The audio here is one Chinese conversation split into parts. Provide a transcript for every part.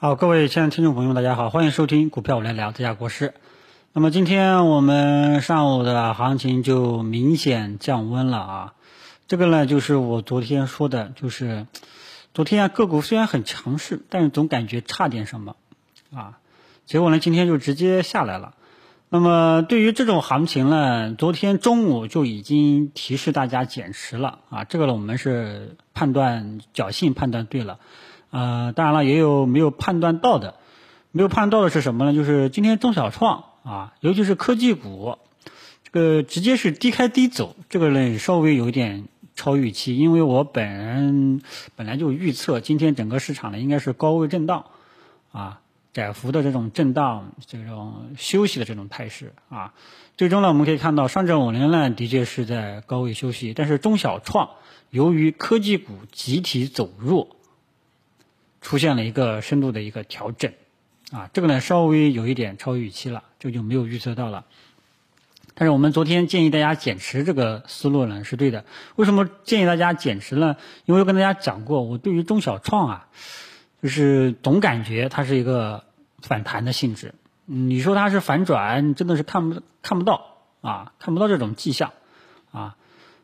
好，各位亲爱的听众朋友们，大家好，欢迎收听股票我来聊，这家国师。那么今天我们上午的行情就明显降温了啊，这个呢就是我昨天说的，就是昨天个股虽然很强势，但是总感觉差点什么啊，结果呢今天就直接下来了。那么对于这种行情呢，昨天中午就已经提示大家减持了啊，这个呢我们是判断侥幸判断对了。呃，当然了，也有没有判断到的，没有判断到的是什么呢？就是今天中小创啊，尤其是科技股，这个直接是低开低走，这个呢稍微有点超预期，因为我本人本来就预测今天整个市场呢应该是高位震荡，啊，窄幅的这种震荡，这种休息的这种态势啊，最终呢我们可以看到上证五零呢的确是在高位休息，但是中小创由于科技股集体走弱。出现了一个深度的一个调整，啊，这个呢稍微有一点超预期了，这就没有预测到了。但是我们昨天建议大家减持这个思路呢是对的。为什么建议大家减持呢？因为跟大家讲过，我对于中小创啊，就是总感觉它是一个反弹的性质。你说它是反转，真的是看不看不到啊，看不到这种迹象啊。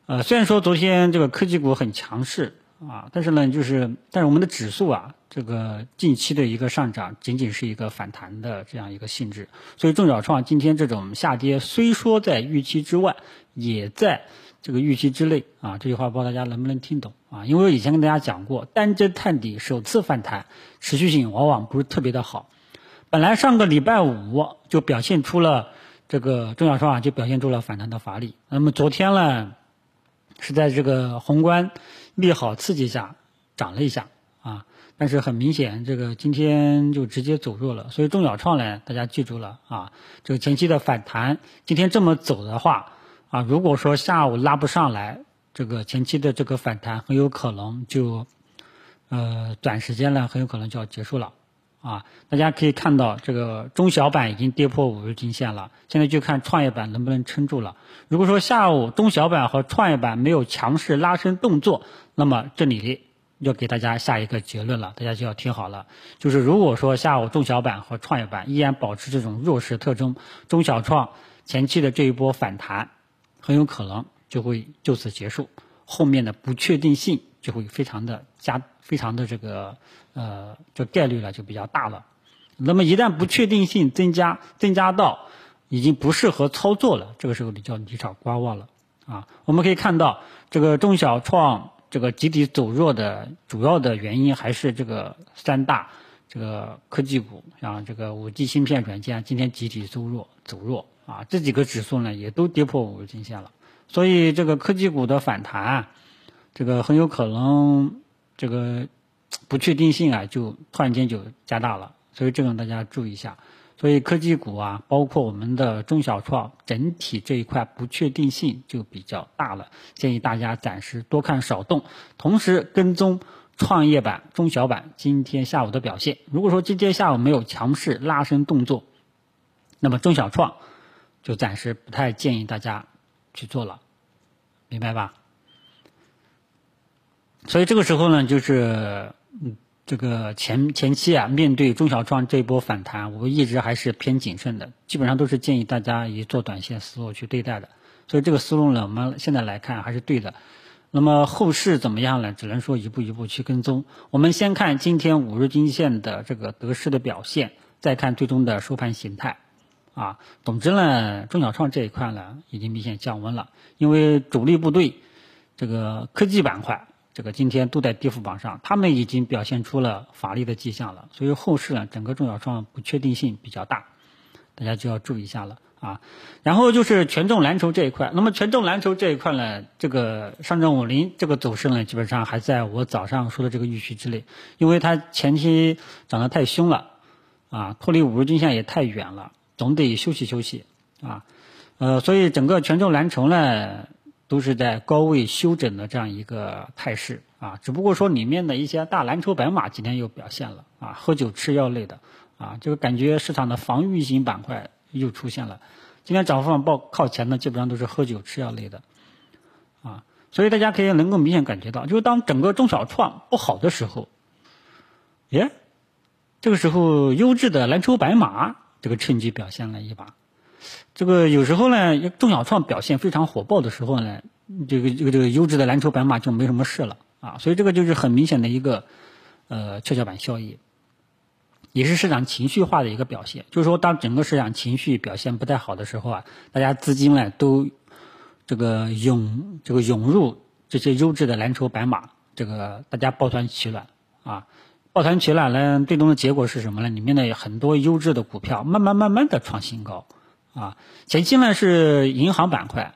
呃，虽然说昨天这个科技股很强势。啊，但是呢，就是，但是我们的指数啊，这个近期的一个上涨仅仅是一个反弹的这样一个性质，所以中小创今天这种下跌虽说在预期之外，也在这个预期之内啊。这句话不知道大家能不能听懂啊？因为我以前跟大家讲过，单针探底首次反弹，持续性往往不是特别的好。本来上个礼拜五就表现出了这个中小创啊，就表现出了反弹的乏力。那么昨天呢，是在这个宏观。利好刺激下涨了一下啊，但是很明显，这个今天就直接走弱了。所以中小创呢，大家记住了啊，这个前期的反弹，今天这么走的话啊，如果说下午拉不上来，这个前期的这个反弹很有可能就呃短时间呢很有可能就要结束了。啊，大家可以看到，这个中小板已经跌破五日均线了，现在就看创业板能不能撑住了。如果说下午中小板和创业板没有强势拉升动作，那么这里要给大家下一个结论了，大家就要听好了。就是如果说下午中小板和创业板依然保持这种弱势特征，中小创前期的这一波反弹很有可能就会就此结束，后面的不确定性就会非常的加，非常的这个。呃，这概率呢就比较大了。那么一旦不确定性增加，增加到已经不适合操作了，这个时候你就要离场观望了啊。我们可以看到，这个中小创这个集体走弱的主要的原因还是这个三大这个科技股，像这个五 G 芯片、软件今天集体走弱走弱啊。这几个指数呢也都跌破五日均线了，所以这个科技股的反弹，这个很有可能这个。不确定性啊，就突然间就加大了，所以这个大家注意一下。所以科技股啊，包括我们的中小创，整体这一块不确定性就比较大了，建议大家暂时多看少动，同时跟踪创业板、中小板今天下午的表现。如果说今天下午没有强势拉升动作，那么中小创就暂时不太建议大家去做了，明白吧？所以这个时候呢，就是。嗯，这个前前期啊，面对中小创这一波反弹，我一直还是偏谨慎的，基本上都是建议大家以做短线思路去对待的。所以这个思路呢，我们现在来看还是对的。那么后市怎么样呢？只能说一步一步去跟踪。我们先看今天五日均线的这个得失的表现，再看最终的收盘形态。啊，总之呢，中小创这一块呢，已经明显降温了，因为主力部队这个科技板块。这个今天都在跌幅榜上，他们已经表现出了乏力的迹象了，所以后市呢，整个中小创不确定性比较大，大家就要注意一下了啊。然后就是权重蓝筹这一块，那么权重蓝筹这一块呢，这个上证五零这个走势呢，基本上还在我早上说的这个预期之内，因为它前期涨得太凶了啊，脱离五日均线也太远了，总得休息休息啊，呃，所以整个权重蓝筹呢。都是在高位休整的这样一个态势啊，只不过说里面的一些大蓝筹白马今天又表现了啊，喝酒吃药类的啊，这个感觉市场的防御型板块又出现了。今天涨幅榜报靠前的基本上都是喝酒吃药类的啊，所以大家可以能够明显感觉到，就是当整个中小创不好的时候，耶，这个时候优质的蓝筹白马这个趁机表现了一把。这个有时候呢，中小创表现非常火爆的时候呢，这个这个这个优质的蓝筹白马就没什么事了啊。所以这个就是很明显的一个呃跷跷板效应，也是市场情绪化的一个表现。就是说，当整个市场情绪表现不太好的时候啊，大家资金呢都这个涌这个涌入这些优质的蓝筹白马，这个大家抱团取暖啊。抱团取暖呢，最终的结果是什么呢？里面的很多优质的股票慢慢慢慢的创新高。啊，前期呢是银行板块，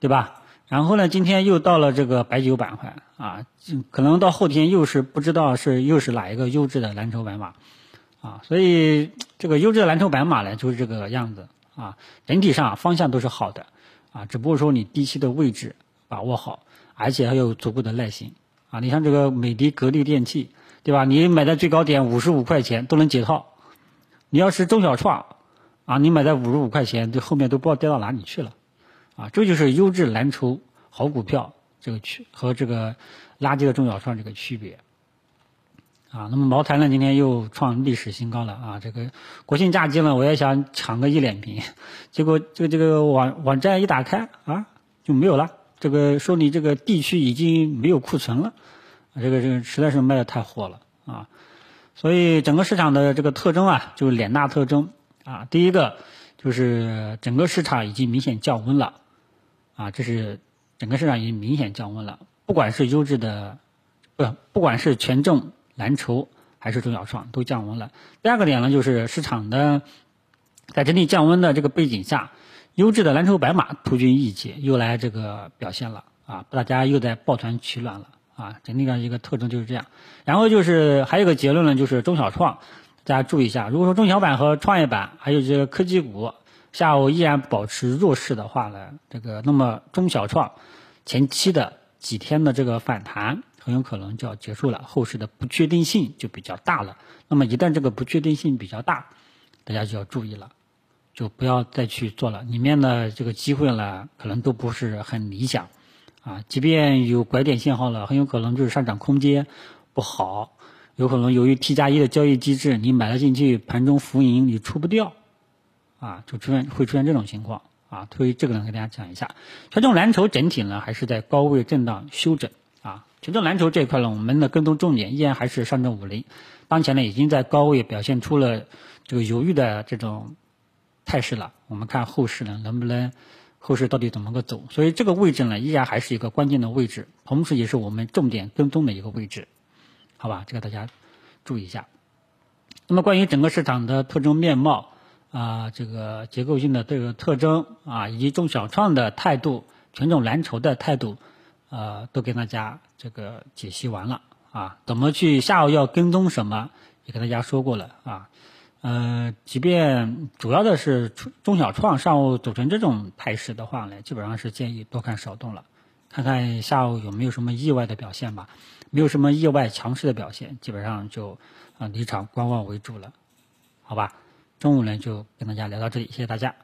对吧？然后呢，今天又到了这个白酒板块啊，可能到后天又是不知道是又是哪一个优质的蓝筹白马啊。所以这个优质的蓝筹白马呢，就是这个样子啊。整体上方向都是好的啊，只不过说你低吸的位置把握好，而且还有足够的耐心啊。你像这个美的格力电器，对吧？你买在最高点五十五块钱都能解套，你要是中小创。啊，你买在五十五块钱，这后面都不知道跌到哪里去了，啊，这就是优质蓝筹好股票这个区和这个垃圾的中小创这个区别，啊，那么茅台呢，今天又创历史新高了啊，这个国庆假期呢，我也想抢个一两瓶，结果这个这个网网站一打开啊就没有了，这个说你这个地区已经没有库存了，这个这个实在是卖的太火了啊，所以整个市场的这个特征啊，就是两大特征。啊，第一个就是整个市场已经明显降温了，啊，这是整个市场已经明显降温了，不管是优质的，不，不管是权重蓝筹还是中小创都降温了。第二个点呢，就是市场的在整体降温的这个背景下，优质的蓝筹白马突军一捷，又来这个表现了，啊，大家又在抱团取暖了，啊，整体的一个特征就是这样。然后就是还有个结论呢，就是中小创。大家注意一下，如果说中小板和创业板还有这个科技股下午依然保持弱势的话呢，这个那么中小创前期的几天的这个反弹很有可能就要结束了，后市的不确定性就比较大了。那么一旦这个不确定性比较大，大家就要注意了，就不要再去做了。里面的这个机会呢，可能都不是很理想啊。即便有拐点信号了，很有可能就是上涨空间不好。有可能由于 T 加一的交易机制，你买了进去，盘中浮盈，你出不掉，啊，就出现会出现这种情况啊。所以这个呢，给大家讲一下，权重蓝筹整体呢还是在高位震荡休整啊。权重蓝筹这一块呢，我们的跟踪重点依然还是上证五零，当前呢已经在高位表现出了这个犹豫的这种态势了。我们看后市呢能不能后市到底怎么个走？所以这个位置呢依然还是一个关键的位置，同时也是我们重点跟踪的一个位置。好吧，这个大家注意一下。那么关于整个市场的特征面貌啊，这个结构性的这个特征啊，以及中小创的态度、权重蓝筹的态度，呃，都给大家这个解析完了啊。怎么去下午要跟踪什么，也跟大家说过了啊。呃，即便主要的是中小创上午走成这种态势的话呢，基本上是建议多看少动了，看看下午有没有什么意外的表现吧。没有什么意外强势的表现，基本上就啊离场观望为主了，好吧？中午呢就跟大家聊到这里，谢谢大家。